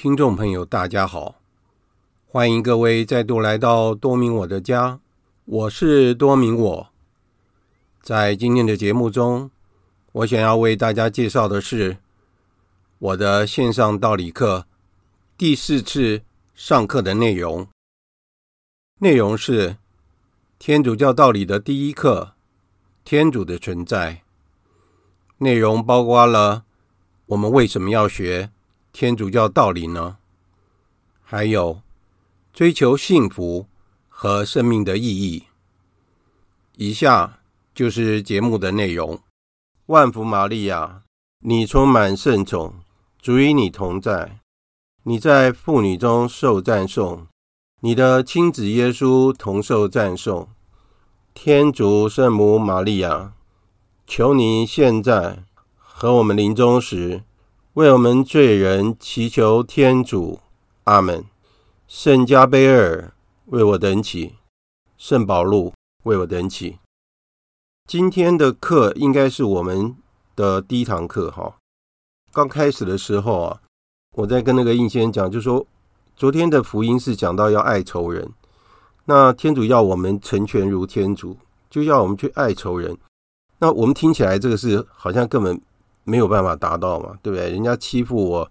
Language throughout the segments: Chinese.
听众朋友，大家好，欢迎各位再度来到多明我的家，我是多明我。在今天的节目中，我想要为大家介绍的是我的线上道理课第四次上课的内容。内容是天主教道理的第一课：天主的存在。内容包括了我们为什么要学天主教道理呢？还有追求幸福和生命的意义。以下就是节目的内容。万福玛利亚，你充满圣宠，主与你同在，你在妇女中受赞颂，你的亲子耶稣同受赞颂。天主圣母玛利亚，求你现在和我们临终时。为我们罪人祈求天主，阿门。圣加贝尔为我等祈，圣保禄为我等祈。今天的课应该是我们的第一堂课哈。刚开始的时候啊，我在跟那个印先生讲，就说昨天的福音是讲到要爱仇人，那天主要我们成全如天主，就要我们去爱仇人。那我们听起来这个是好像根本。没有办法达到嘛，对不对？人家欺负我，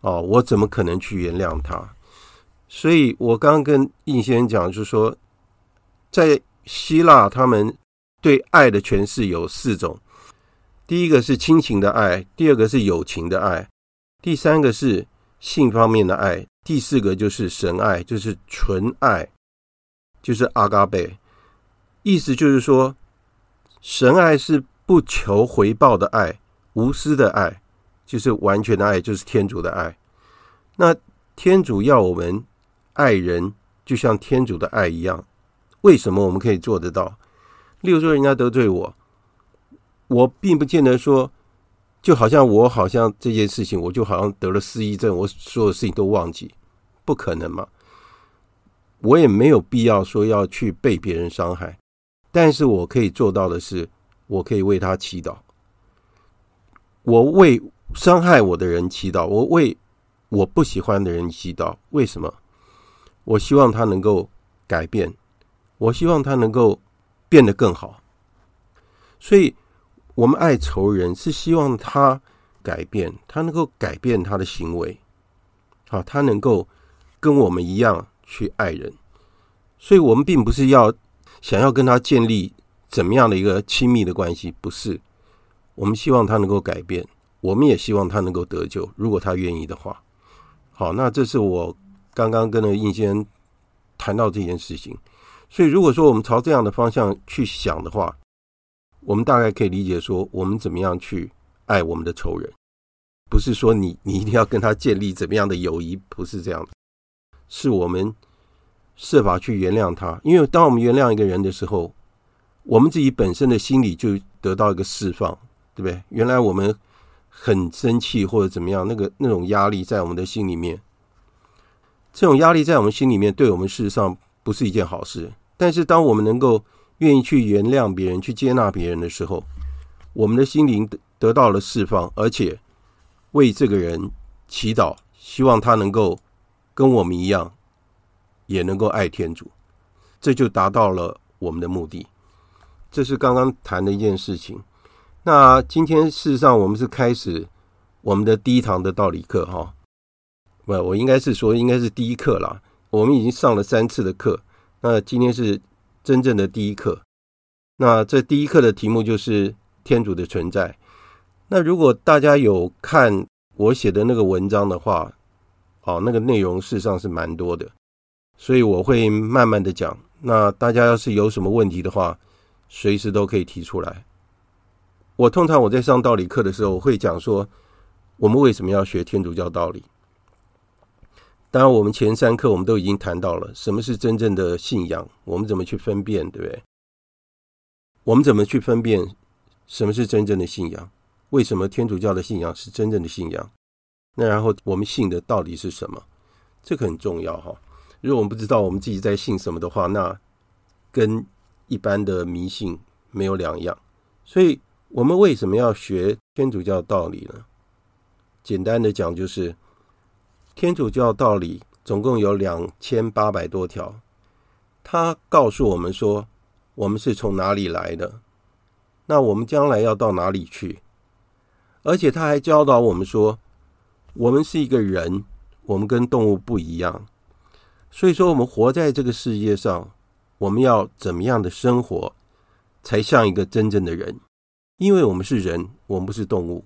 哦，我怎么可能去原谅他？所以我刚刚跟应先生讲，就是说，在希腊，他们对爱的诠释有四种：第一个是亲情的爱，第二个是友情的爱，第三个是性方面的爱，第四个就是神爱，就是纯爱，就是阿嘎贝。意思就是说，神爱是不求回报的爱。无私的爱，就是完全的爱，就是天主的爱。那天主要我们爱人，就像天主的爱一样。为什么我们可以做得到？例如说，人家得罪我，我并不见得说，就好像我好像这件事情，我就好像得了失忆症，我所有事情都忘记，不可能嘛。我也没有必要说要去被别人伤害，但是我可以做到的是，我可以为他祈祷。我为伤害我的人祈祷，我为我不喜欢的人祈祷。为什么？我希望他能够改变，我希望他能够变得更好。所以，我们爱仇人是希望他改变，他能够改变他的行为，好，他能够跟我们一样去爱人。所以我们并不是要想要跟他建立怎么样的一个亲密的关系，不是。我们希望他能够改变，我们也希望他能够得救，如果他愿意的话。好，那这是我刚刚跟那个印先谈到这件事情。所以，如果说我们朝这样的方向去想的话，我们大概可以理解说，我们怎么样去爱我们的仇人，不是说你你一定要跟他建立怎么样的友谊，不是这样的，是我们设法去原谅他。因为当我们原谅一个人的时候，我们自己本身的心理就得到一个释放。对不对？原来我们很生气或者怎么样，那个那种压力在我们的心里面，这种压力在我们心里面，对我们事实上不是一件好事。但是当我们能够愿意去原谅别人、去接纳别人的时候，我们的心灵得得到了释放，而且为这个人祈祷，希望他能够跟我们一样，也能够爱天主，这就达到了我们的目的。这是刚刚谈的一件事情。那今天事实上我们是开始我们的第一堂的道理课哈，不，我应该是说应该是第一课啦。我们已经上了三次的课，那今天是真正的第一课。那这第一课的题目就是天主的存在。那如果大家有看我写的那个文章的话，哦，那个内容事实上是蛮多的，所以我会慢慢的讲。那大家要是有什么问题的话，随时都可以提出来。我通常我在上道理课的时候，我会讲说，我们为什么要学天主教道理？当然，我们前三课我们都已经谈到了什么是真正的信仰，我们怎么去分辨，对不对？我们怎么去分辨什么是真正的信仰？为什么天主教的信仰是真正的信仰？那然后我们信的到底是什么？这个很重要哈。如果我们不知道我们自己在信什么的话，那跟一般的迷信没有两样。所以。我们为什么要学天主教道理呢？简单的讲，就是天主教道理总共有两千八百多条，它告诉我们说，我们是从哪里来的，那我们将来要到哪里去？而且他还教导我们说，我们是一个人，我们跟动物不一样，所以说我们活在这个世界上，我们要怎么样的生活，才像一个真正的人？因为我们是人，我们不是动物，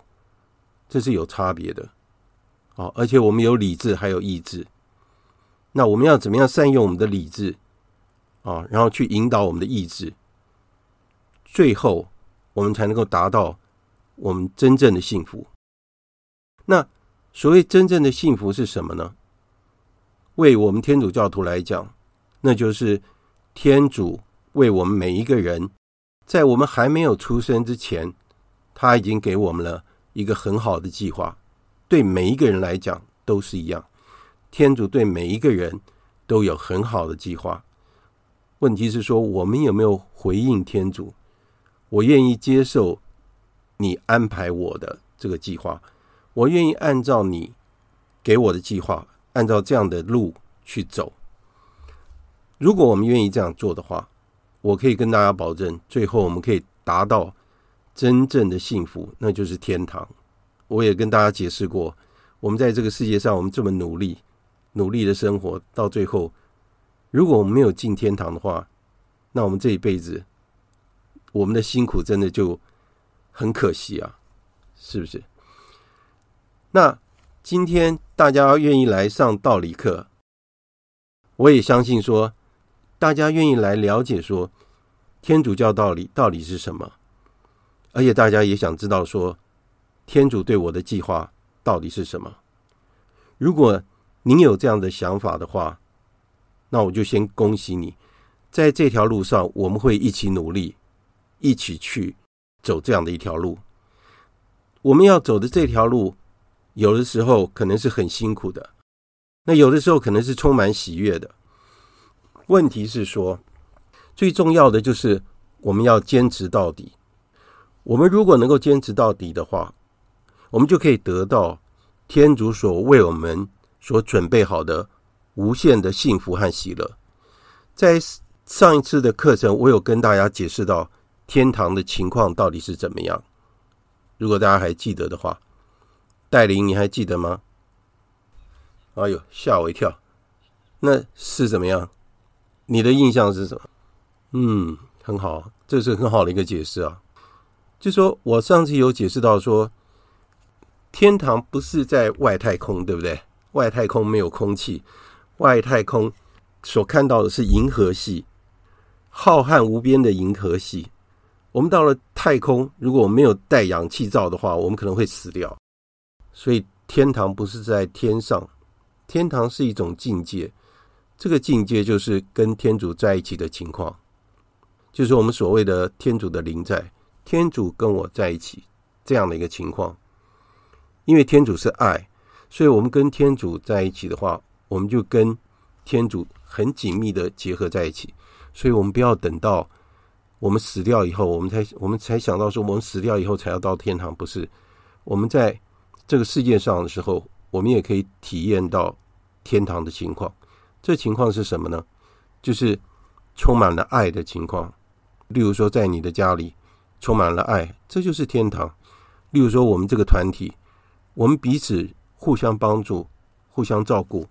这是有差别的。啊，而且我们有理智，还有意志。那我们要怎么样善用我们的理智啊，然后去引导我们的意志，最后我们才能够达到我们真正的幸福。那所谓真正的幸福是什么呢？为我们天主教徒来讲，那就是天主为我们每一个人，在我们还没有出生之前，他已经给我们了一个很好的计划。对每一个人来讲都是一样，天主对每一个人都有很好的计划。问题是说，我们有没有回应天主？我愿意接受你安排我的这个计划，我愿意按照你给我的计划，按照这样的路去走。如果我们愿意这样做的话，我可以跟大家保证，最后我们可以达到真正的幸福，那就是天堂。我也跟大家解释过，我们在这个世界上，我们这么努力、努力的生活，到最后，如果我们没有进天堂的话，那我们这一辈子，我们的辛苦真的就很可惜啊，是不是？那今天大家愿意来上道理课，我也相信说，大家愿意来了解说，天主教道理到底是什么，而且大家也想知道说。天主对我的计划到底是什么？如果您有这样的想法的话，那我就先恭喜你，在这条路上，我们会一起努力，一起去走这样的一条路。我们要走的这条路，有的时候可能是很辛苦的，那有的时候可能是充满喜悦的。问题是说，最重要的就是我们要坚持到底。我们如果能够坚持到底的话，我们就可以得到天主所为我们所准备好的无限的幸福和喜乐。在上一次的课程，我有跟大家解释到天堂的情况到底是怎么样。如果大家还记得的话，戴琳，你还记得吗？哎呦，吓我一跳！那是怎么样？你的印象是什么？嗯，很好，这是很好的一个解释啊。就说我上次有解释到说。天堂不是在外太空，对不对？外太空没有空气，外太空所看到的是银河系，浩瀚无边的银河系。我们到了太空，如果我没有带氧气罩的话，我们可能会死掉。所以天堂不是在天上，天堂是一种境界，这个境界就是跟天主在一起的情况，就是我们所谓的天主的临在，天主跟我在一起这样的一个情况。因为天主是爱，所以我们跟天主在一起的话，我们就跟天主很紧密的结合在一起。所以，我们不要等到我们死掉以后，我们才我们才想到说，我们死掉以后才要到天堂。不是，我们在这个世界上的时候，我们也可以体验到天堂的情况。这情况是什么呢？就是充满了爱的情况。例如说，在你的家里充满了爱，这就是天堂。例如说，我们这个团体。我们彼此互相帮助、互相照顾，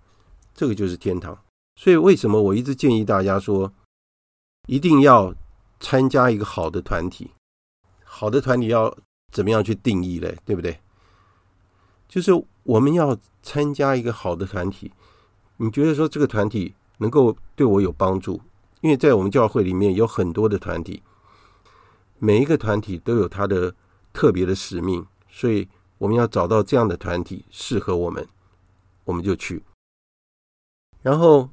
这个就是天堂。所以，为什么我一直建议大家说，一定要参加一个好的团体？好的团体要怎么样去定义嘞？对不对？就是我们要参加一个好的团体。你觉得说这个团体能够对我有帮助？因为在我们教会里面有很多的团体，每一个团体都有它的特别的使命，所以。我们要找到这样的团体适合我们，我们就去。然后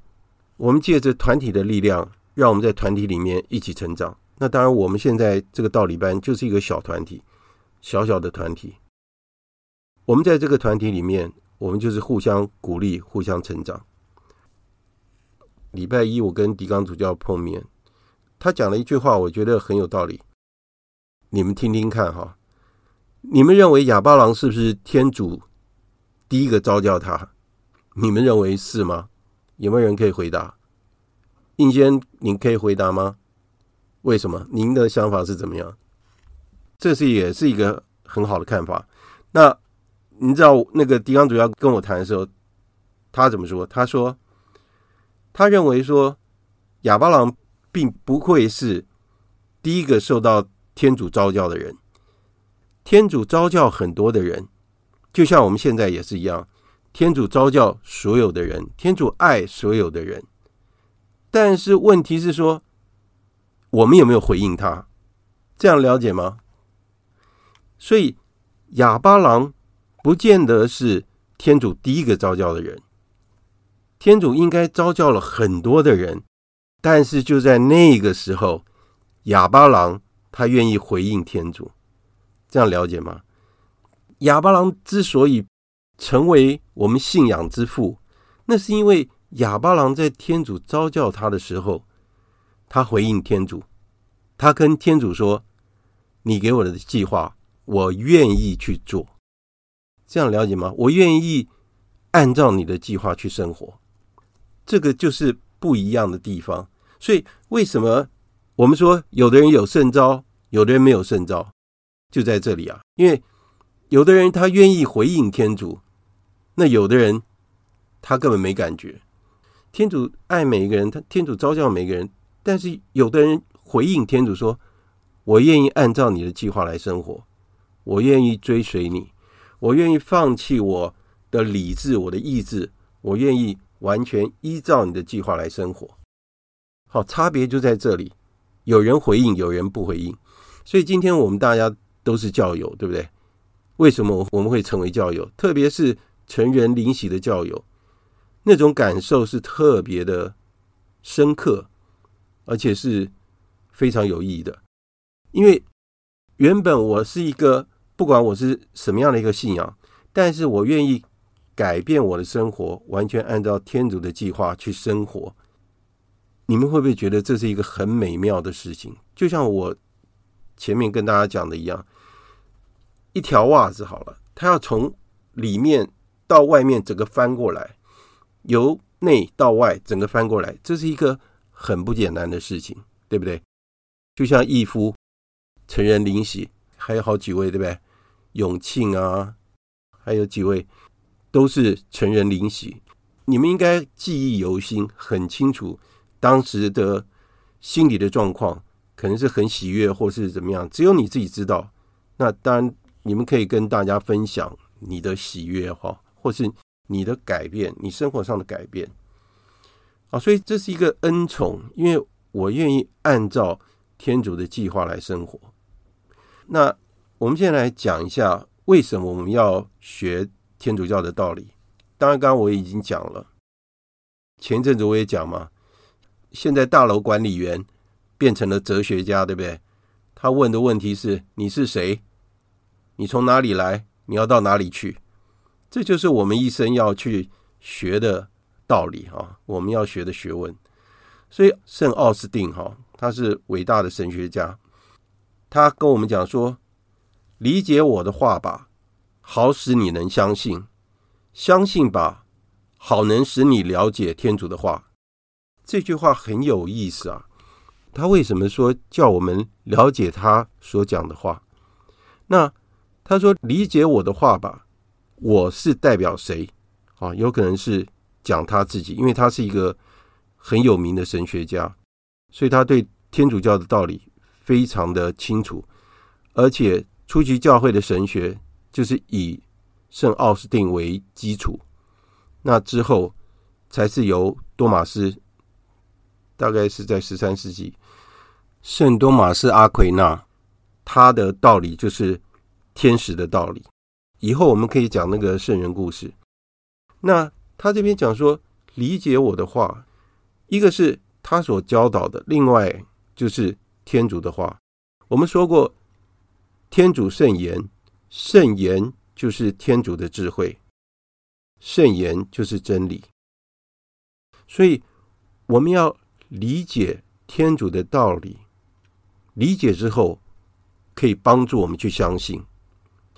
我们借着团体的力量，让我们在团体里面一起成长。那当然，我们现在这个道理班就是一个小团体，小小的团体。我们在这个团体里面，我们就是互相鼓励、互相成长。礼拜一我跟狄刚主教碰面，他讲了一句话，我觉得很有道理，你们听听看哈。你们认为哑巴郎是不是天主第一个召叫他？你们认为是吗？有没有人可以回答？应先，您可以回答吗？为什么？您的想法是怎么样？这是也是一个很好的看法。那你知道那个狄刚主要跟我谈的时候，他怎么说？他说，他认为说亚巴郎并不会是第一个受到天主召教的人。天主召教很多的人，就像我们现在也是一样，天主召教所有的人，天主爱所有的人。但是问题是说，我们有没有回应他？这样了解吗？所以亚巴郎不见得是天主第一个召教的人，天主应该召教了很多的人，但是就在那个时候，哑巴郎他愿意回应天主，这样了解吗？哑巴郎之所以成为我们信仰之父，那是因为。哑巴郎在天主召教他的时候，他回应天主，他跟天主说：“你给我的计划，我愿意去做。”这样了解吗？我愿意按照你的计划去生活。这个就是不一样的地方。所以，为什么我们说有的人有圣召，有的人没有圣召，就在这里啊。因为有的人他愿意回应天主，那有的人他根本没感觉。天主爱每一个人，他天主召叫每一个人，但是有的人回应天主说：“我愿意按照你的计划来生活，我愿意追随你，我愿意放弃我的理智、我的意志，我愿意完全依照你的计划来生活。”好，差别就在这里，有人回应，有人不回应。所以今天我们大家都是教友，对不对？为什么我们会成为教友？特别是成人领洗的教友。那种感受是特别的深刻，而且是非常有意义的。因为原本我是一个，不管我是什么样的一个信仰，但是我愿意改变我的生活，完全按照天主的计划去生活。你们会不会觉得这是一个很美妙的事情？就像我前面跟大家讲的一样，一条袜子好了，它要从里面到外面整个翻过来。由内到外整个翻过来，这是一个很不简单的事情，对不对？就像义夫成人领洗，还有好几位，对不对？永庆啊，还有几位都是成人领洗，你们应该记忆犹新，很清楚当时的心理的状况，可能是很喜悦或是怎么样，只有你自己知道。那当然，你们可以跟大家分享你的喜悦哈，或是。你的改变，你生活上的改变，啊，所以这是一个恩宠，因为我愿意按照天主的计划来生活。那我们现在来讲一下，为什么我们要学天主教的道理？当然，刚刚我已经讲了，前一阵子我也讲嘛，现在大楼管理员变成了哲学家，对不对？他问的问题是：你是谁？你从哪里来？你要到哪里去？这就是我们一生要去学的道理哈，我们要学的学问。所以圣奥斯定哈，他是伟大的神学家，他跟我们讲说：理解我的话吧，好使你能相信；相信吧，好能使你了解天主的话。这句话很有意思啊。他为什么说叫我们了解他所讲的话？那他说：理解我的话吧。我是代表谁？啊，有可能是讲他自己，因为他是一个很有名的神学家，所以他对天主教的道理非常的清楚。而且初级教会的神学就是以圣奥斯定为基础，那之后才是由多玛斯，大概是在十三世纪，圣多玛斯阿奎那，他的道理就是天使的道理。以后我们可以讲那个圣人故事。那他这边讲说，理解我的话，一个是他所教导的，另外就是天主的话。我们说过，天主圣言，圣言就是天主的智慧，圣言就是真理。所以我们要理解天主的道理，理解之后可以帮助我们去相信。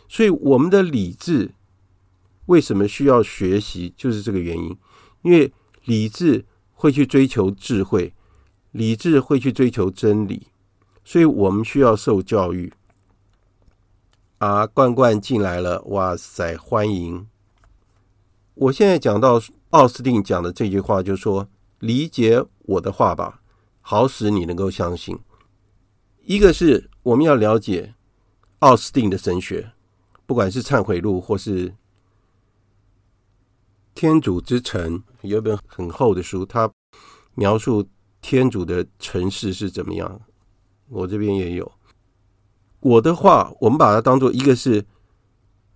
所以，我们的理智为什么需要学习，就是这个原因。因为理智会去追求智慧，理智会去追求真理，所以我们需要受教育。啊，罐罐进来了，哇塞，欢迎！我现在讲到奥斯定讲的这句话，就说：理解我的话吧，好使你能够相信。一个是我们要了解奥斯定的神学，不管是忏悔录或是天主之城，有一本很厚的书，它描述天主的城市是怎么样。我这边也有。我的话，我们把它当做一个是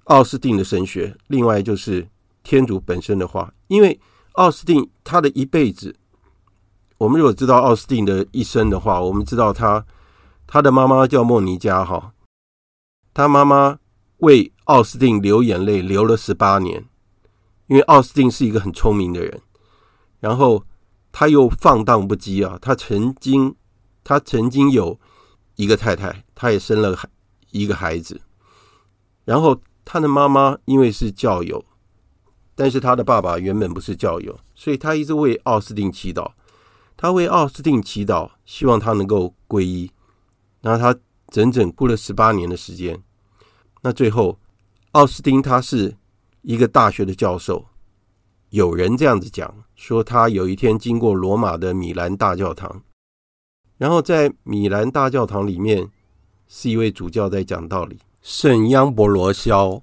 奥斯定的神学，另外就是天主本身的话。因为奥斯定他的一辈子，我们如果知道奥斯定的一生的话，我们知道他他的妈妈叫莫尼加哈，他妈妈为奥斯定流眼泪流了十八年，因为奥斯定是一个很聪明的人，然后他又放荡不羁啊，他曾经他曾经有。一个太太，她也生了孩一个孩子，然后他的妈妈因为是教友，但是他的爸爸原本不是教友，所以他一直为奥斯定祈祷，他为奥斯定祈祷，希望他能够皈依。然后他整整过了十八年的时间，那最后奥斯汀他是一个大学的教授，有人这样子讲说，他有一天经过罗马的米兰大教堂。然后在米兰大教堂里面，是一位主教在讲道理，圣央伯罗肖，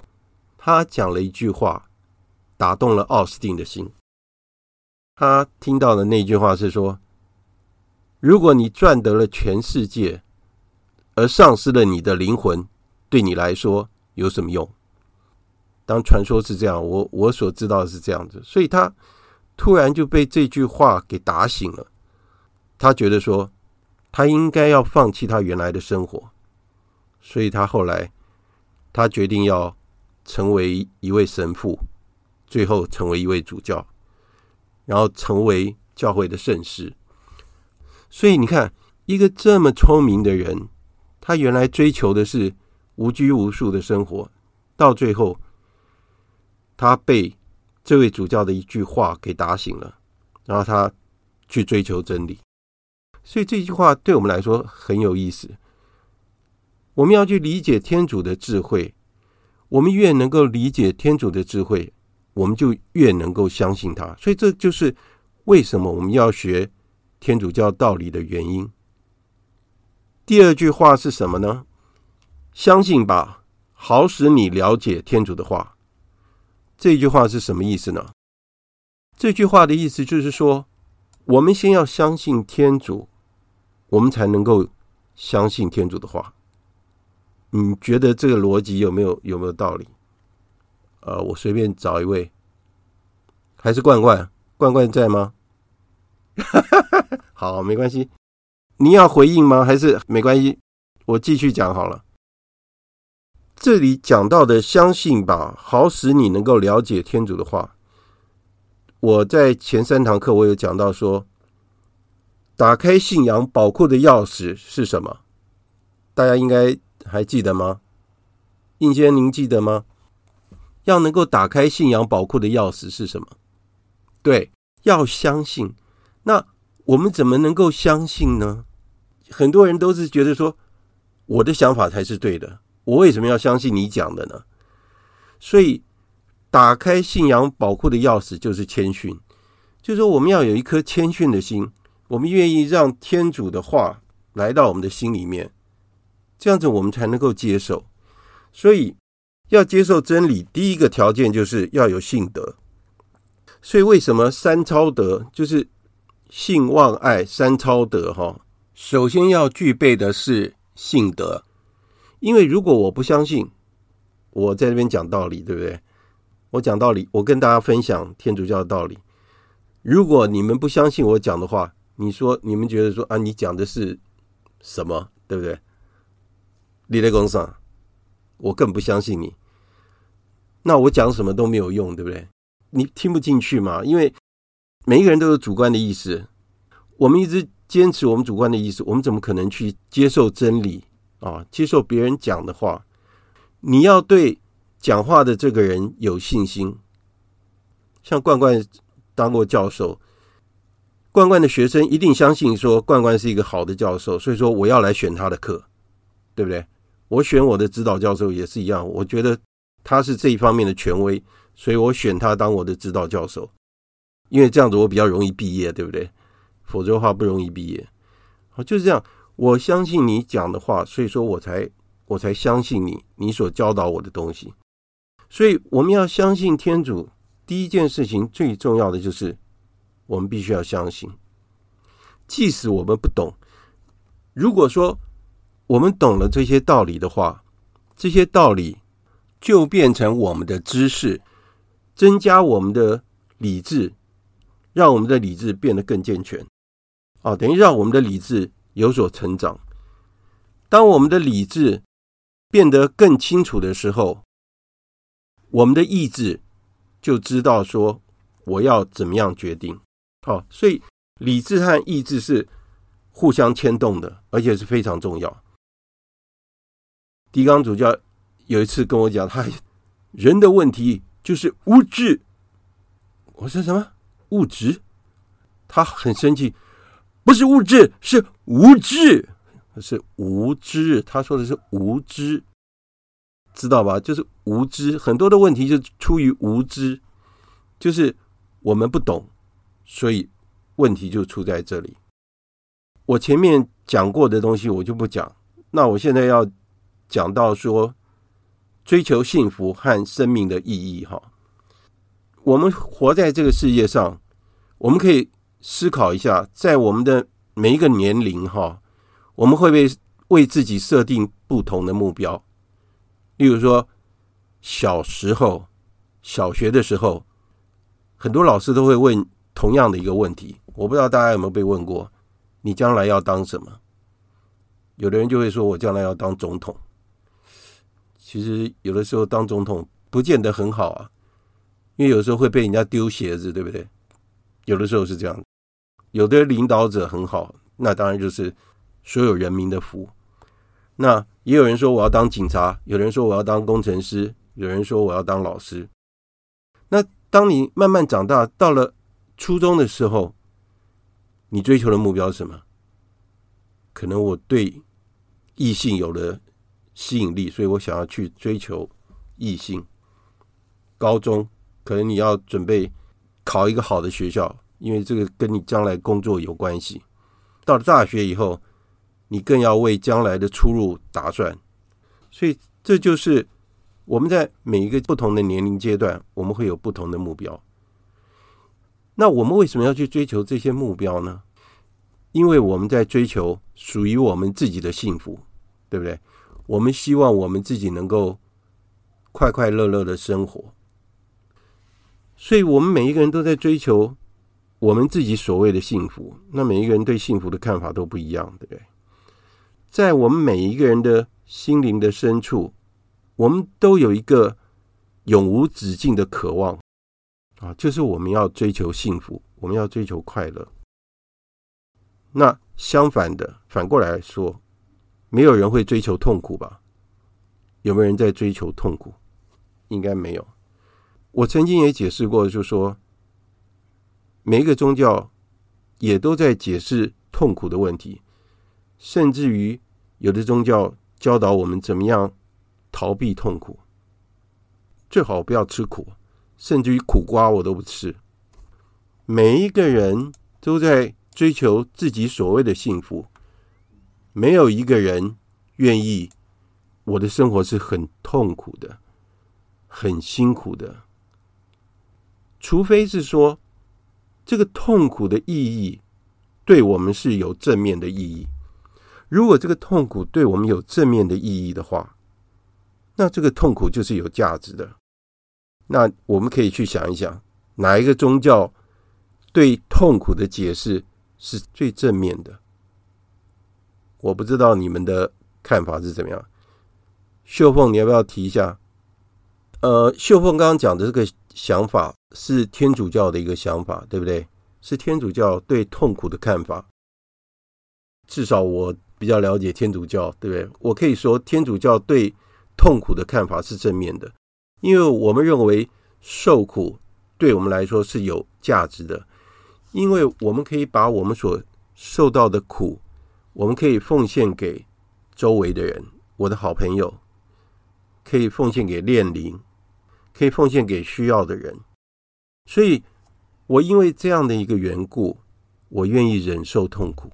他讲了一句话，打动了奥斯汀的心。他听到的那句话是说：“如果你赚得了全世界，而丧失了你的灵魂，对你来说有什么用？”当传说是这样，我我所知道的是这样子，所以他突然就被这句话给打醒了，他觉得说。他应该要放弃他原来的生活，所以他后来他决定要成为一位神父，最后成为一位主教，然后成为教会的圣师。所以你看，一个这么聪明的人，他原来追求的是无拘无束的生活，到最后他被这位主教的一句话给打醒了，然后他去追求真理。所以这句话对我们来说很有意思。我们要去理解天主的智慧，我们越能够理解天主的智慧，我们就越能够相信他。所以这就是为什么我们要学天主教道理的原因。第二句话是什么呢？相信吧，好使你了解天主的话。这句话是什么意思呢？这句话的意思就是说，我们先要相信天主。我们才能够相信天主的话。你觉得这个逻辑有没有有没有道理？呃，我随便找一位，还是罐罐罐罐在吗？好，没关系。你要回应吗？还是没关系？我继续讲好了。这里讲到的相信吧，好使你能够了解天主的话。我在前三堂课我有讲到说。打开信仰宝库的钥匙是什么？大家应该还记得吗？应先，您记得吗？要能够打开信仰宝库的钥匙是什么？对，要相信。那我们怎么能够相信呢？很多人都是觉得说，我的想法才是对的，我为什么要相信你讲的呢？所以，打开信仰宝库的钥匙就是谦逊，就是说我们要有一颗谦逊的心。我们愿意让天主的话来到我们的心里面，这样子我们才能够接受。所以要接受真理，第一个条件就是要有信德。所以为什么三操德就是信望爱三操德？哈，首先要具备的是信德。因为如果我不相信，我在这边讲道理，对不对？我讲道理，我跟大家分享天主教的道理。如果你们不相信我讲的话，你说你们觉得说啊，你讲的是什么，对不对？你在讲啥？我更不相信你。那我讲什么都没有用，对不对？你听不进去嘛？因为每一个人都有主观的意思，我们一直坚持我们主观的意思，我们怎么可能去接受真理啊？接受别人讲的话？你要对讲话的这个人有信心。像冠冠当过教授，冠冠的学生一定相信说冠冠是一个好的教授，所以说我要来选他的课，对不对？我选我的指导教授也是一样，我觉得他是这一方面的权威，所以我选他当我的指导教授，因为这样子我比较容易毕业，对不对？否则的话不容易毕业。好，就是这样。我相信你讲的话，所以说我才我才相信你，你所教导我的东西。所以我们要相信天主。第一件事情最重要的就是，我们必须要相信，即使我们不懂。如果说我们懂了这些道理的话，这些道理就变成我们的知识，增加我们的理智，让我们的理智变得更健全。啊，等于让我们的理智有所成长。当我们的理智变得更清楚的时候，我们的意志。就知道说我要怎么样决定，好，所以理智和意志是互相牵动的，而且是非常重要。狄刚主教有一次跟我讲，他人的问题就是物质。我说什么物质？他很生气，不是物质，是无知，是无知。他说的是无知。知道吧？就是无知，很多的问题就出于无知，就是我们不懂，所以问题就出在这里。我前面讲过的东西我就不讲，那我现在要讲到说追求幸福和生命的意义哈。我们活在这个世界上，我们可以思考一下，在我们的每一个年龄哈，我们会不会为自己设定不同的目标？例如说，小时候，小学的时候，很多老师都会问同样的一个问题。我不知道大家有没有被问过：你将来要当什么？有的人就会说：我将来要当总统。其实有的时候当总统不见得很好啊，因为有时候会被人家丢鞋子，对不对？有的时候是这样。有的领导者很好，那当然就是所有人民的福。那也有人说我要当警察，有人说我要当工程师，有人说我要当老师。那当你慢慢长大，到了初中的时候，你追求的目标是什么？可能我对异性有了吸引力，所以我想要去追求异性。高中可能你要准备考一个好的学校，因为这个跟你将来工作有关系。到了大学以后，你更要为将来的出路打算，所以这就是我们在每一个不同的年龄阶段，我们会有不同的目标。那我们为什么要去追求这些目标呢？因为我们在追求属于我们自己的幸福，对不对？我们希望我们自己能够快快乐乐的生活，所以我们每一个人都在追求我们自己所谓的幸福。那每一个人对幸福的看法都不一样，对不对？在我们每一个人的心灵的深处，我们都有一个永无止境的渴望啊，就是我们要追求幸福，我们要追求快乐。那相反的，反过来说，没有人会追求痛苦吧？有没有人在追求痛苦？应该没有。我曾经也解释过，就说，每一个宗教也都在解释痛苦的问题。甚至于有的宗教教导我们怎么样逃避痛苦，最好不要吃苦，甚至于苦瓜我都不吃。每一个人都在追求自己所谓的幸福，没有一个人愿意我的生活是很痛苦的、很辛苦的，除非是说这个痛苦的意义对我们是有正面的意义。如果这个痛苦对我们有正面的意义的话，那这个痛苦就是有价值的。那我们可以去想一想，哪一个宗教对痛苦的解释是最正面的？我不知道你们的看法是怎么样。秀凤，你要不要提一下？呃，秀凤刚刚讲的这个想法是天主教的一个想法，对不对？是天主教对痛苦的看法。至少我。比较了解天主教，对不对？我可以说天主教对痛苦的看法是正面的，因为我们认为受苦对我们来说是有价值的，因为我们可以把我们所受到的苦，我们可以奉献给周围的人，我的好朋友，可以奉献给炼灵，可以奉献给需要的人。所以，我因为这样的一个缘故，我愿意忍受痛苦。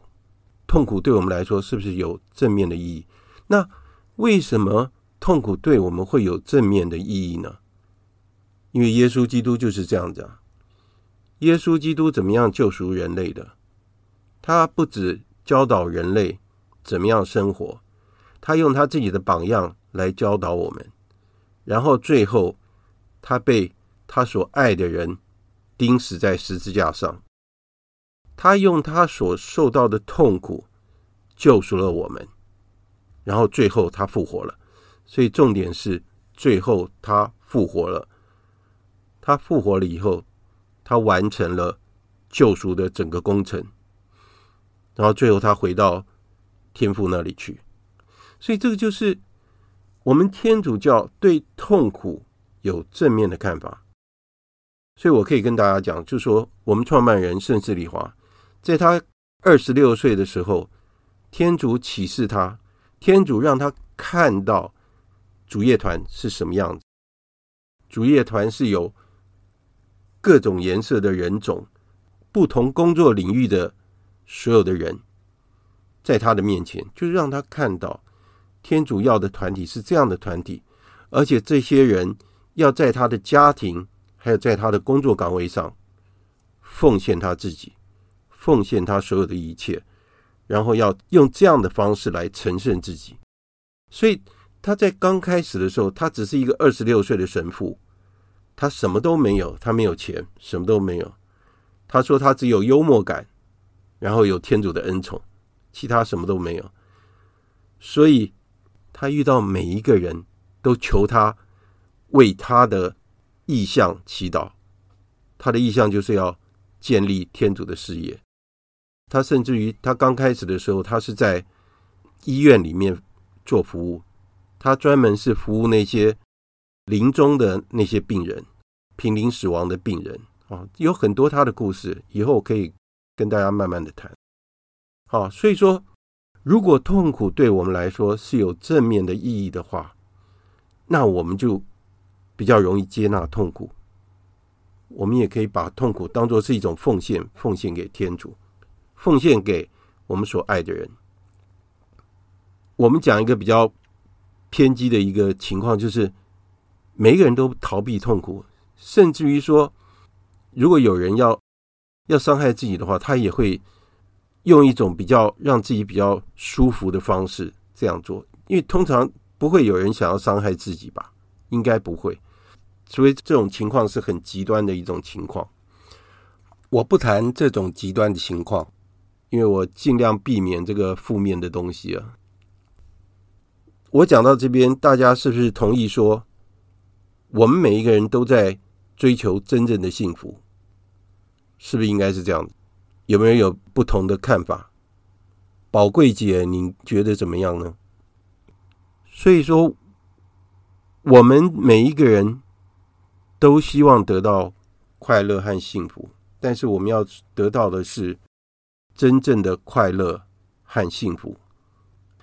痛苦对我们来说是不是有正面的意义？那为什么痛苦对我们会有正面的意义呢？因为耶稣基督就是这样子啊。耶稣基督怎么样救赎人类的？他不止教导人类怎么样生活，他用他自己的榜样来教导我们，然后最后他被他所爱的人。钉死在十字架上，他用他所受到的痛苦救赎了我们，然后最后他复活了。所以重点是最后他复活了。他复活了以后，他完成了救赎的整个工程，然后最后他回到天父那里去。所以这个就是我们天主教对痛苦有正面的看法。所以我可以跟大家讲，就说，我们创办人圣施礼华，在他二十六岁的时候，天主启示他，天主让他看到主业团是什么样子。主业团是有各种颜色的人种，不同工作领域的所有的人，在他的面前，就是让他看到天主要的团体是这样的团体，而且这些人要在他的家庭。还有在他的工作岗位上，奉献他自己，奉献他所有的一切，然后要用这样的方式来成圣自己。所以他在刚开始的时候，他只是一个二十六岁的神父，他什么都没有，他没有钱，什么都没有。他说他只有幽默感，然后有天主的恩宠，其他什么都没有。所以他遇到每一个人都求他为他的。意向祈祷，他的意向就是要建立天主的事业。他甚至于，他刚开始的时候，他是在医院里面做服务，他专门是服务那些临终的那些病人，濒临死亡的病人啊，有很多他的故事，以后可以跟大家慢慢的谈。好，所以说，如果痛苦对我们来说是有正面的意义的话，那我们就。比较容易接纳痛苦，我们也可以把痛苦当做是一种奉献，奉献给天主，奉献给我们所爱的人。我们讲一个比较偏激的一个情况，就是每个人都逃避痛苦，甚至于说，如果有人要要伤害自己的话，他也会用一种比较让自己比较舒服的方式这样做，因为通常不会有人想要伤害自己吧。应该不会，所以这种情况是很极端的一种情况。我不谈这种极端的情况，因为我尽量避免这个负面的东西啊。我讲到这边，大家是不是同意说，我们每一个人都在追求真正的幸福？是不是应该是这样？有没有有不同的看法？宝贵姐，你觉得怎么样呢？所以说。我们每一个人都希望得到快乐和幸福，但是我们要得到的是真正的快乐和幸福。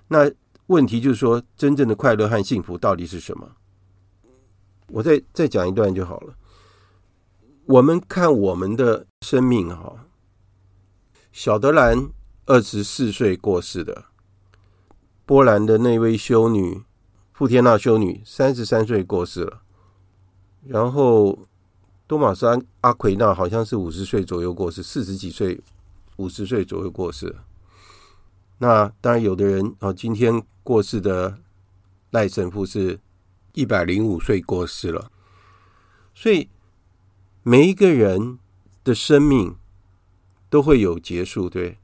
那问题就是说，真正的快乐和幸福到底是什么？我再再讲一段就好了。我们看我们的生命，哈，小德兰二十四岁过世的，波兰的那位修女。富天娜修女三十三岁过世了，然后多玛斯阿奎那好像是五十岁左右过世，四十几岁、五十岁左右过世。那当然，有的人啊，今天过世的赖神父是一百零五岁过世了。所以每一个人的生命都会有结束，对？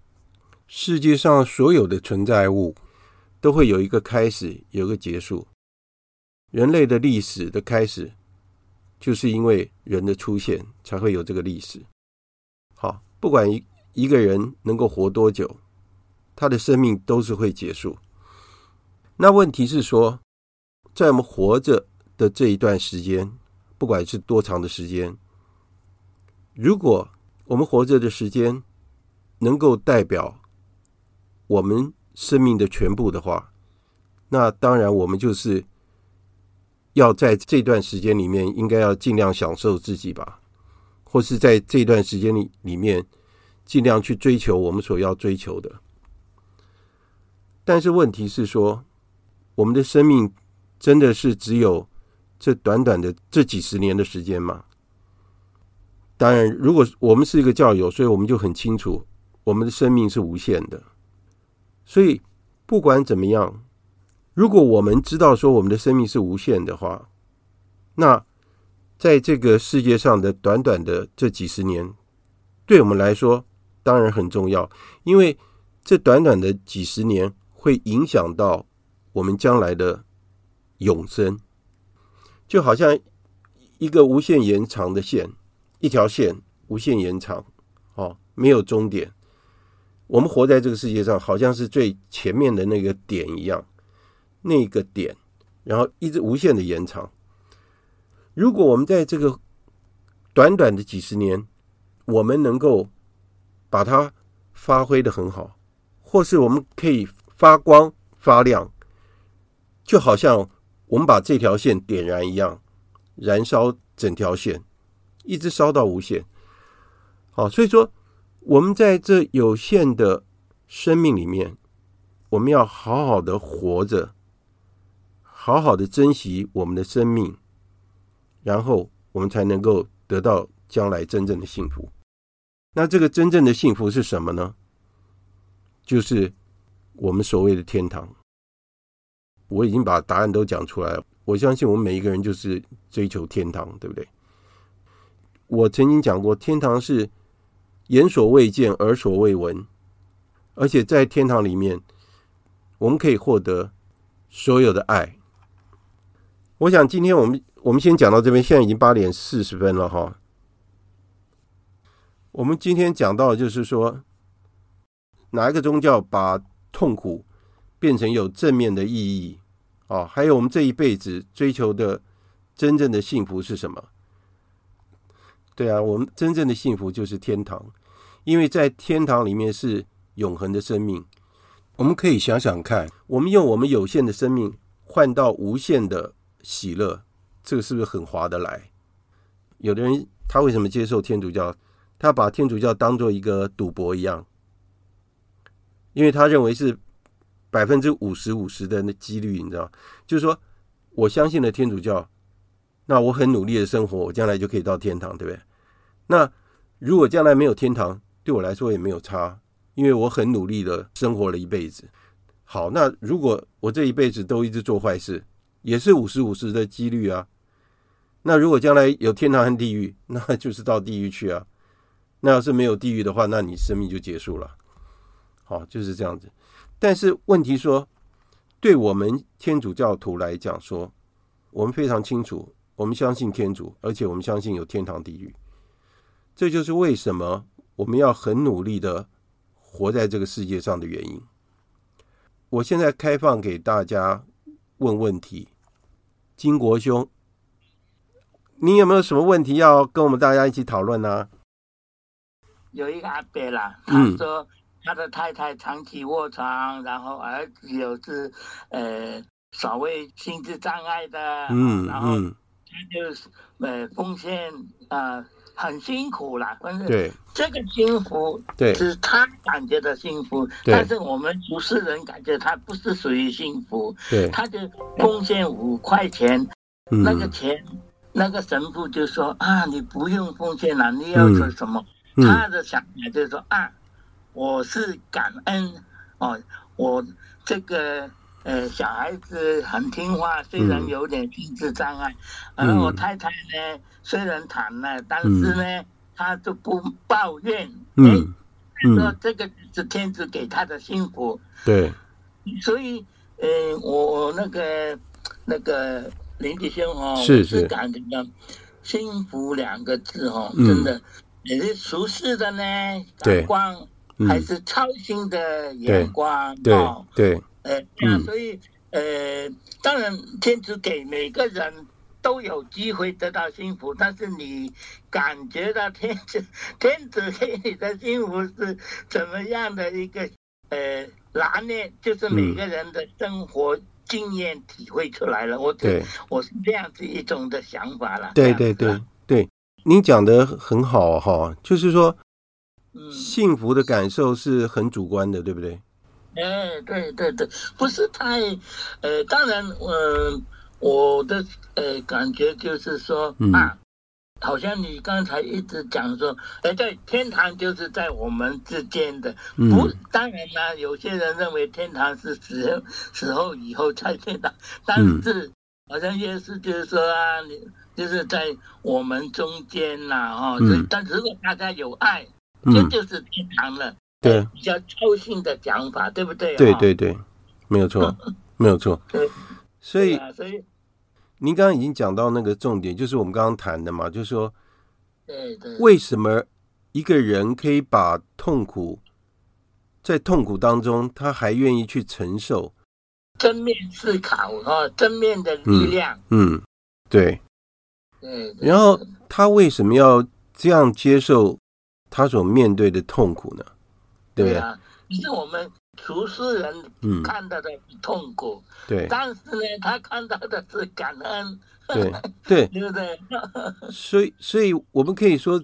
世界上所有的存在物。都会有一个开始，有个结束。人类的历史的开始，就是因为人的出现，才会有这个历史。好，不管一一个人能够活多久，他的生命都是会结束。那问题是说，在我们活着的这一段时间，不管是多长的时间，如果我们活着的时间能够代表我们生命的全部的话，那当然我们就是要在这段时间里面，应该要尽量享受自己吧，或是在这段时间里里面，尽量去追求我们所要追求的。但是问题是说，我们的生命真的是只有这短短的这几十年的时间吗？当然，如果我们是一个教友，所以我们就很清楚，我们的生命是无限的。所以不管怎么样，如果我们知道说我们的生命是无限的话，那在这个世界上的短短的这几十年，对我们来说当然很重要，因为这短短的几十年会影响到。我们将来的永生，就好像一个无限延长的线，一条线无限延长，哦，没有终点。我们活在这个世界上，好像是最前面的那个点一样，那个点，然后一直无限的延长。如果我们在这个短短的几十年，我们能够把它发挥的很好，或是我们可以发光发亮。就好像我们把这条线点燃一样，燃烧整条线，一直烧到无限。好，所以说我们在这有限的生命里面，我们要好好的活着，好好的珍惜我们的生命，然后我们才能够得到将来真正的幸福。那这个真正的幸福是什么呢？就是我们所谓的天堂。我已经把答案都讲出来了。我相信我们每一个人就是追求天堂，对不对？我曾经讲过，天堂是眼所未见、耳所未闻，而且在天堂里面，我们可以获得所有的爱。我想今天我们我们先讲到这边，现在已经八点四十分了哈。我们今天讲到就是说，哪一个宗教把痛苦变成有正面的意义啊！还有我们这一辈子追求的真正的幸福是什么？对啊，我们真正的幸福就是天堂，因为在天堂里面是永恒的生命。我们可以想想看，我们用我们有限的生命换到无限的喜乐，这个是不是很划得来？有的人他为什么接受天主教？他把天主教当做一个赌博一样，因为他认为是。百分之五十五十的那几率，你知道，就是说，我相信了天主教，那我很努力的生活，我将来就可以到天堂，对不对？那如果将来没有天堂，对我来说也没有差，因为我很努力的生活了一辈子。好，那如果我这一辈子都一直做坏事，也是五十五十的几率啊。那如果将来有天堂和地狱，那就是到地狱去啊。那要是没有地狱的话，那你生命就结束了。好，就是这样子。但是问题说，对我们天主教徒来讲说，我们非常清楚，我们相信天主，而且我们相信有天堂地狱。这就是为什么我们要很努力的活在这个世界上的原因。我现在开放给大家问问题，金国兄，你有没有什么问题要跟我们大家一起讨论呢？有一个阿伯啦，他说。嗯他的太太长期卧床，然后儿子有是呃所谓心智障碍的，嗯，然后他就是呃奉献呃很辛苦了，但是对。这个幸福对。是他感觉的幸福，但是我们不是人感觉他不是属于幸福，对，他就奉献五块钱，那个钱那个神父就说啊，你不用奉献了，你要做什么？他的想法就是说啊。我是感恩哦，我这个呃小孩子很听话，虽然有点心智障碍，而、嗯、我太太呢虽然瘫了，但是呢她就不抱怨，嗯，说这个是天子给她的幸福，对，所以呃我那个那个林弟兄哦，是是。感觉到幸福两个字哦，真的也是俗世的呢，感光。还是超新的眼光，对对，呃，那所以呃，当然天主给每个人都有机会得到幸福，但是你感觉到天子天子给你的幸福是怎么样的一个呃拿捏，就是每个人的生活经验体会出来了。嗯、我对。我是这样子一种的想法了。对对对对，你讲的很好哈，就是说，幸福的感受是很主观的，对不对？哎，对对对，不是太呃，当然，嗯、呃。我的呃感觉就是说、嗯、啊，好像你刚才一直讲说，哎，对，天堂就是在我们之间的。嗯、不，当然啦，有些人认为天堂是死后死后以后才天堂，但是、嗯、好像也是就是说啊，你就是在我们中间呐，哈、嗯，但如果大家有爱，这、嗯、就，是天堂了。对，比较抽象的讲法，对不对？对对对，没有错，没有错。对。所以，所以，您刚刚已经讲到那个重点，就是我们刚刚谈的嘛，就是说，对对，为什么一个人可以把痛苦在痛苦当中，他还愿意去承受？正面思考啊，正面的力量。嗯，嗯对，对。然后他为什么要这样接受他所面对的痛苦呢？对不对？你是我们。俗世人看到的痛苦，嗯、对，但是呢，他看到的是感恩，对 对，对不对？所以，所以我们可以说，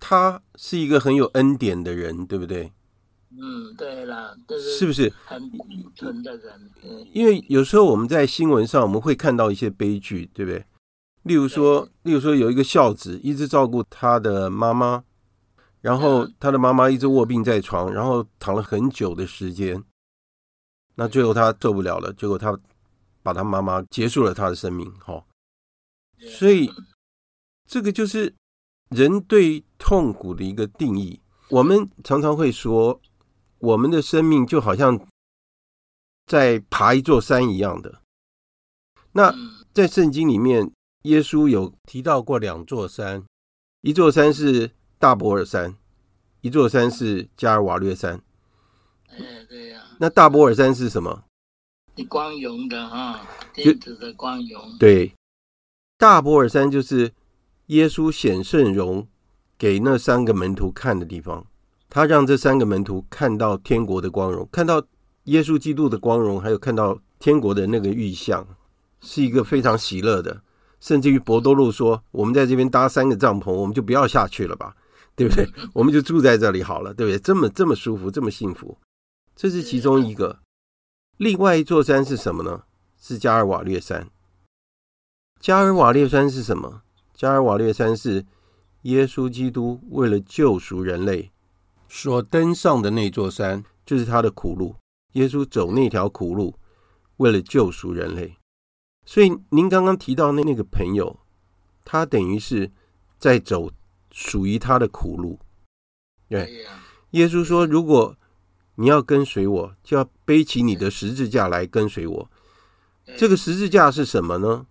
他是一个很有恩典的人，对不对？嗯，对了，对是不是很愚蠢的人？因为有时候我们在新闻上我们会看到一些悲剧，对不对？例如说，例如说有一个孝子一直照顾他的妈妈。然后他的妈妈一直卧病在床，然后躺了很久的时间。那最后他受不了了，结果他把他妈妈结束了他的生命。哈，所以这个就是人对痛苦的一个定义。我们常常会说，我们的生命就好像在爬一座山一样的。那在圣经里面，耶稣有提到过两座山，一座山是。大伯尔山，一座山是加尔瓦略山。哎，对呀。那大伯尔山是什么？你光荣的哈，天子的光荣。对，大伯尔山就是耶稣显圣容给那三个门徒看的地方。他让这三个门徒看到天国的光荣，看到耶稣基督的光荣，还有看到天国的那个预象，是一个非常喜乐的。甚至于博多禄说：“我们在这边搭三个帐篷，我们就不要下去了吧。”对不对？我们就住在这里好了，对不对？这么这么舒服，这么幸福，这是其中一个。另外一座山是什么呢？是加尔瓦略山。加尔瓦略山是什么？加尔瓦略山是耶稣基督为了救赎人类所登上的那座山，就是他的苦路。耶稣走那条苦路，为了救赎人类。所以您刚刚提到那那个朋友，他等于是在走。属于他的苦路，对，耶稣说：“如果你要跟随我，就要背起你的十字架来跟随我。这个十字架是什么呢？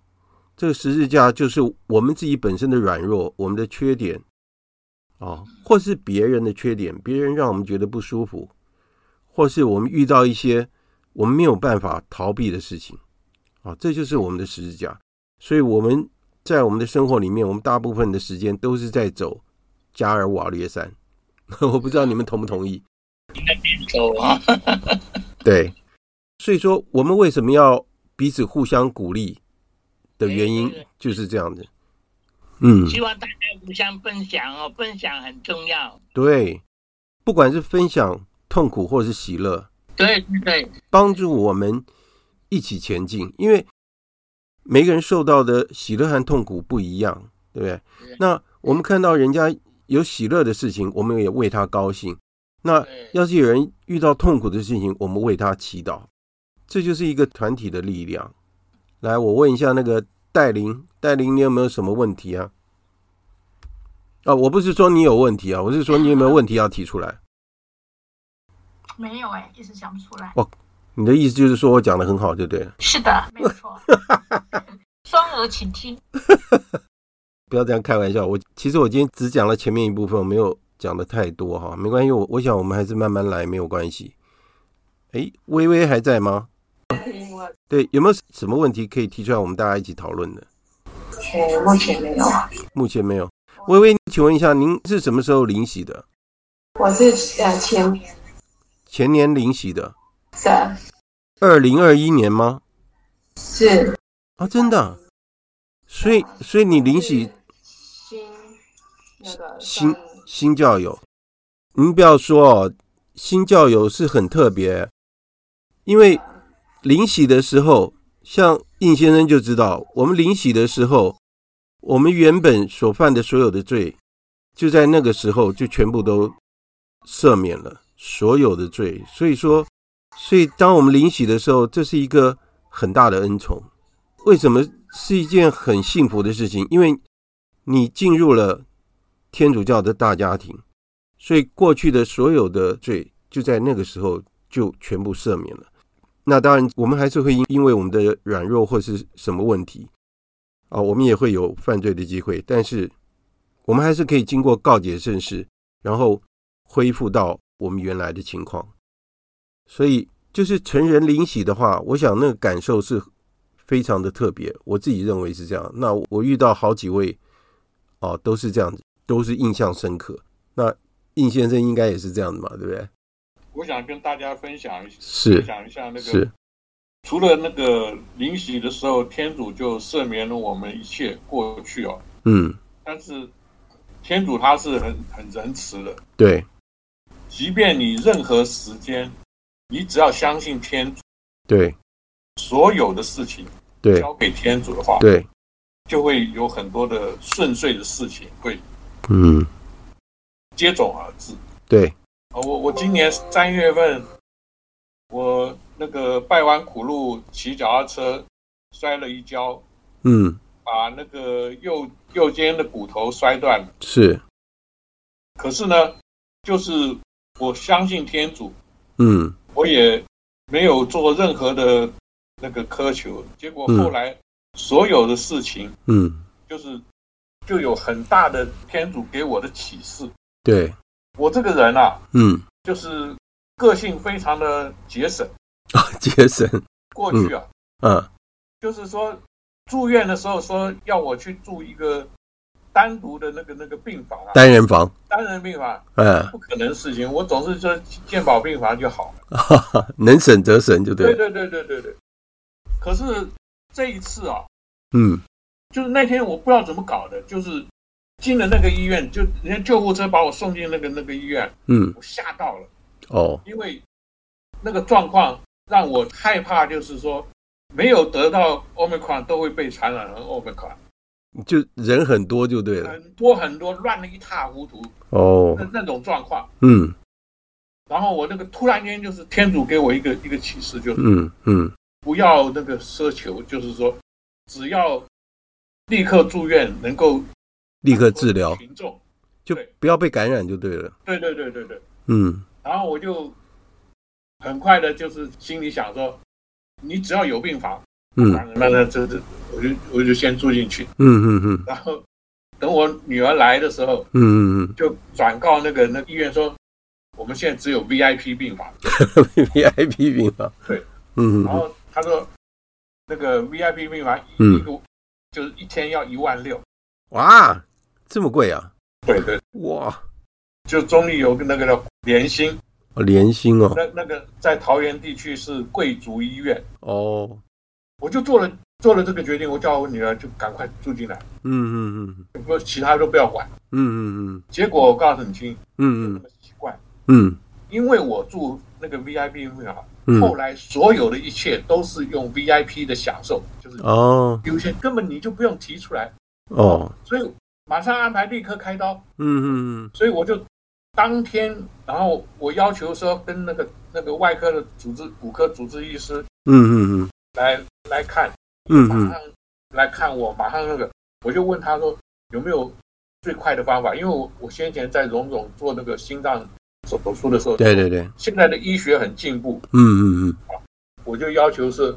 这个十字架就是我们自己本身的软弱，我们的缺点，啊，或是别人的缺点，别人让我们觉得不舒服，或是我们遇到一些我们没有办法逃避的事情，啊，这就是我们的十字架。所以，我们。”在我们的生活里面，我们大部分的时间都是在走加尔瓦略山。我不知道你们同不同意？走啊！对，所以说我们为什么要彼此互相鼓励的原因就是这样子。嗯，希望大家互相分享哦，分享很重要。对，不管是分享痛苦或是喜乐，对对，帮助我们一起前进，因为。每个人受到的喜乐和痛苦不一样，对不对？那我们看到人家有喜乐的事情，我们也为他高兴。那要是有人遇到痛苦的事情，我们为他祈祷。这就是一个团体的力量。来，我问一下那个戴琳，戴琳，你有没有什么问题啊？啊，我不是说你有问题啊，我是说你有没有问题要提出来？没有哎，一时想不出来。哦。你的意思就是说我讲的很好，对不对？是的，没有错。双耳倾听。不要这样开玩笑。我其实我今天只讲了前面一部分，我没有讲的太多哈，没关系。我我想我们还是慢慢来，没有关系。哎，微微还在吗？对，有没有什么问题可以提出来，我们大家一起讨论的？呃，目前没有。目前没有。微微，请问一下，您是什么时候领洗的？我是呃前年。前年领洗的。是。二零二一年吗？是。啊，真的。所以，所以你领喜新那个新新教友，您不要说哦，新教友是很特别，因为临洗的时候，像应先生就知道，我们临洗的时候，我们原本所犯的所有的罪，就在那个时候就全部都赦免了所有的罪。所以说，所以当我们领洗的时候，这是一个很大的恩宠。为什么？是一件很幸福的事情，因为你进入了天主教的大家庭，所以过去的所有的罪就在那个时候就全部赦免了。那当然，我们还是会因因为我们的软弱或是什么问题啊，我们也会有犯罪的机会，但是我们还是可以经过告解圣事，然后恢复到我们原来的情况。所以，就是成人领洗的话，我想那个感受是。非常的特别，我自己认为是这样。那我遇到好几位，哦，都是这样子，都是印象深刻。那应先生应该也是这样的嘛，对不对？我想跟大家分享一下，是分享一下那个，是除了那个临洗的时候，天主就赦免了我们一切过去哦。嗯。但是天主他是很很仁慈的，对。即便你任何时间，你只要相信天主，对。所有的事情，对，交给天主的话，对，就会有很多的顺遂的事情会，嗯，接踵而至。对，我我今年三月份，我那个拜完苦路，骑脚踏车摔了一跤，嗯，把那个右右肩的骨头摔断了。是，可是呢，就是我相信天主，嗯，我也没有做任何的。那个苛求，结果后来所有的事情，嗯，就是就有很大的天主给我的启示。对，我这个人啊，嗯，就是个性非常的节省啊，节省。过去啊，嗯，就是说住院的时候说要我去住一个单独的那个那个病房啊，单人房，单人病房，嗯，不可能事情。我总是说健保病房就好了，能省则省就对。对对对对对对。可是这一次啊，嗯，就是那天我不知道怎么搞的，就是进了那个医院，就人家救护车把我送进那个那个医院，嗯，我吓到了，哦，因为那个状况让我害怕，就是说没有得到 Omicron 都会被传染成 Omicron，就人很多就对了，很多很多乱的一塌糊涂，哦，那那种状况，嗯，然后我那个突然间就是天主给我一个一个启示，就是嗯嗯。不要那个奢求，就是说，只要立刻住院，能够立刻治疗。群众，就不要被感染就对了。对对对对对，嗯。然后我就很快的，就是心里想说，你只要有病房，嗯，那那这这，我就我就先住进去。嗯嗯嗯。然后等我女儿来的时候，嗯嗯嗯，就转告那个那医院说，我们现在只有 VIP 病房。VIP 病房。对。嗯。然后。他说：“那个 VIP 病房一个就是一天要一万六，哇，这么贵啊？对对，哇，就中坜有个那个叫联心哦，联心哦，那那个在桃园地区是贵族医院哦，我就做了做了这个决定，我叫我女儿就赶快住进来，嗯嗯嗯，不，其他都不要管，嗯嗯嗯，结果我告诉你听，嗯。嗯，奇怪，嗯，因为我住那个 VIP 病房。”后来所有的一切都是用 VIP 的享受，就是哦，有些根本你就不用提出来。哦，所以马上安排立刻开刀，嗯嗯嗯，所以我就当天，然后我要求说跟那个那个外科的主治骨科主治医师，嗯嗯嗯，来来看，嗯马上来看我，马上那个我就问他说有没有最快的方法，因为我我先前在荣总做那个心脏。手术的时候，对对对，现在的医学很进步，嗯嗯嗯，我就要求是，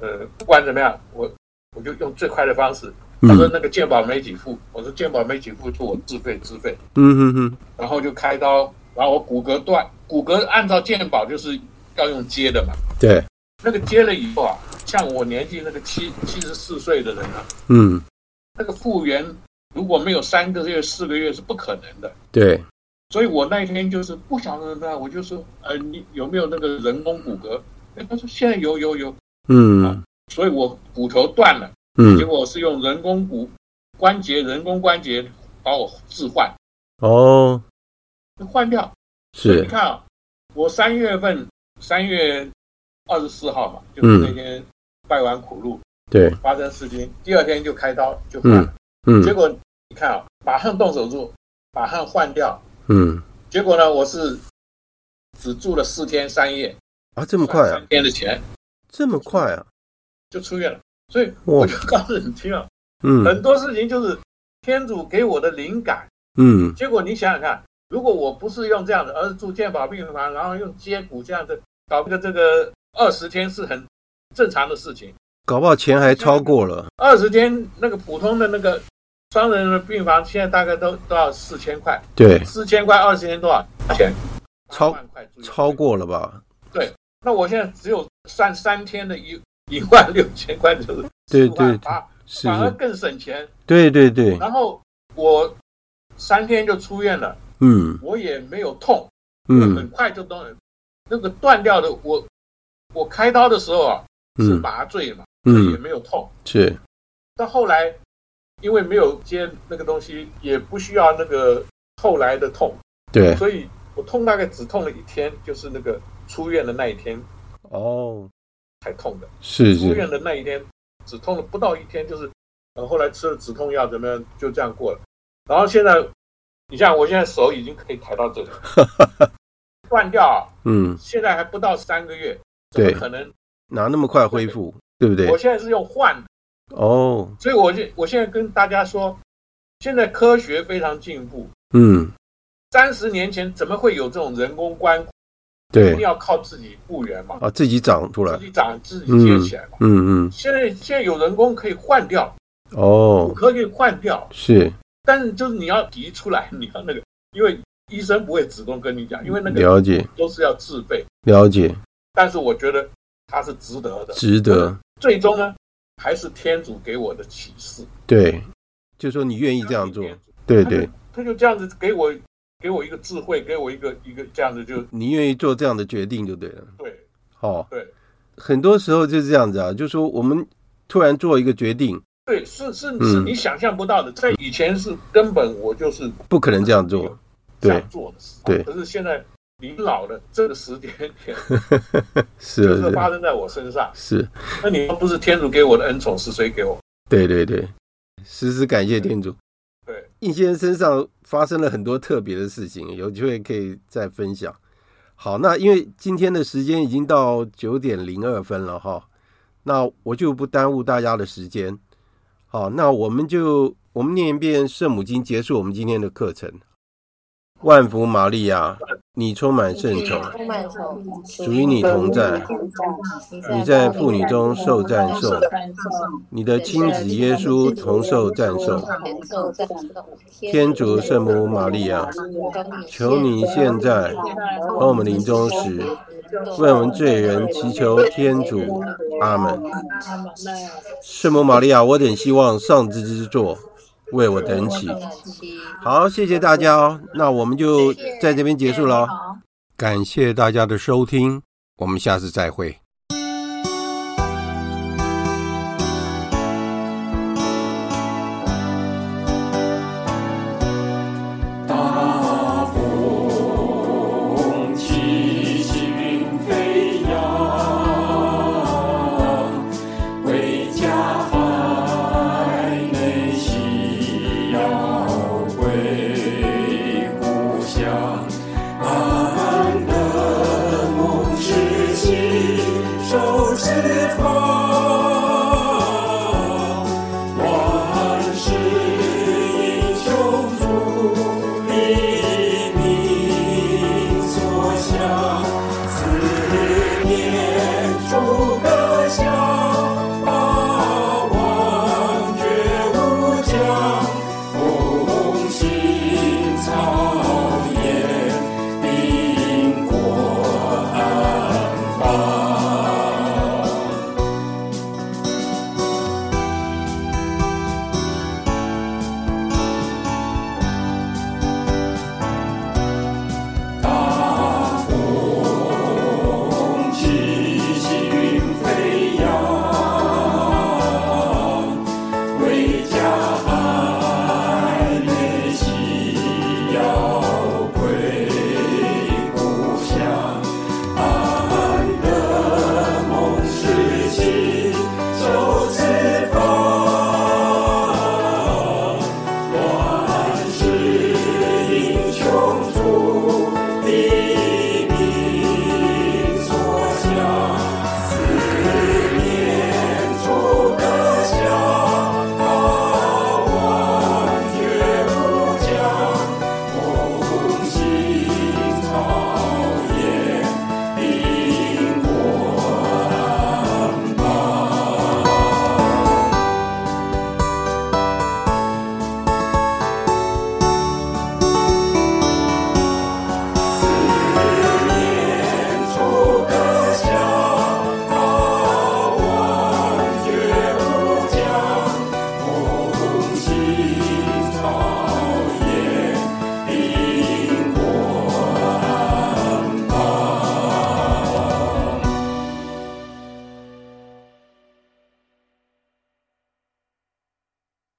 呃，不管怎么样，我我就用最快的方式。他说那个健保没给付，我说健保没给付，说我自费自费，嗯嗯嗯，然后就开刀，然后我骨骼断，骨骼按照健保就是要用接的嘛，对，那个接了以后啊，像我年纪那个七七十四岁的人啊，嗯，那个复原如果没有三个月、四个月是不可能的。对，所以我那一天就是不晓得呢，我就说，呃，你有没有那个人工骨骼？哎，他说现在有有有，嗯、啊，所以我骨头断了，嗯，结果我是用人工骨关节、人工关节把我置换，哦，换掉。是，你看啊，我三月份三月二十四号嘛，就是那天拜完苦路。嗯对，发生事情，第二天就开刀就换。了，嗯，嗯，结果你看啊，马上动手术，马上换掉，嗯，结果呢，我是只住了四天三夜。啊，这么快啊，三天的钱，这么快啊，就出院了，所以我就告诉你听啊，嗯，很多事情就是天主给我的灵感，嗯，结果你想想看，如果我不是用这样的，而是住健保病房，然后用接骨这样的搞个这个二十天是很正常的事情。搞不好钱还超过了二十天，那个普通的那个双人的病房，现在大概都都要四千块。对，四千块二十天多少钱？超超过了吧？对，那我现在只有三三天的一一万六千块，就是对对是反而更省钱。对对对。然后我三天就出院了，嗯，我也没有痛，嗯，很快就都那个断掉的，我我开刀的时候啊是麻醉嘛。嗯，也没有痛，是。到后来，因为没有接那个东西，也不需要那个后来的痛，对，所以我痛大概只痛了一天，就是那个出院的那一天，哦，才痛的。是是。出院的那一天只痛了不到一天，就是，呃，后来吃了止痛药，怎么样，就这样过了。然后现在，你像我现在手已经可以抬到这里，断掉啊，嗯，现在还不到三个月，怎么可能哪那么快恢复？对不对？我现在是用换的哦，所以我就我现在跟大家说，现在科学非常进步。嗯，三十年前怎么会有这种人工关？对，一定要靠自己复原嘛。啊，自己长出来，自己长，自己接起来嘛。嗯嗯。嗯现在现在有人工可以换掉，哦，骨科可以换掉，是。但是就是你要提出来，你要那个，因为医生不会主动跟你讲，因为那个了解都是要自费。了解。但是我觉得它是值得的，值得。最终呢，还是天主给我的启示。对，就说你愿意这样做。对对，他就这样子给我给我一个智慧，给我一个一个这样子就你愿意做这样的决定就对了。对，好，对，很多时候就是这样子啊，就说我们突然做一个决定，对，是是是你想象不到的，在以前是根本我就是不可能这样做，对，做的事，对，可是现在。临老的这个时间点，是就是发生在我身上。是，那你要不是天主给我的恩宠，是谁给我？对对对，时时感谢天主。对，印先生身上发生了很多特别的事情，有机会可以再分享。好，那因为今天的时间已经到九点零二分了哈，那我就不耽误大家的时间。好，那我们就我们念一遍圣母经，结束我们今天的课程。万福玛利亚，你充满圣宠，属于你同在，你在妇女中受赞颂，你的亲子耶稣同受赞颂。天主圣母玛利亚，求你现在和我们临终时，为我们罪人祈求天主。阿门。圣母玛利亚，我等希望上智之座。为我等起，好，谢谢大家哦。那我们就在这边结束了，感谢大家的收听，我们下次再会。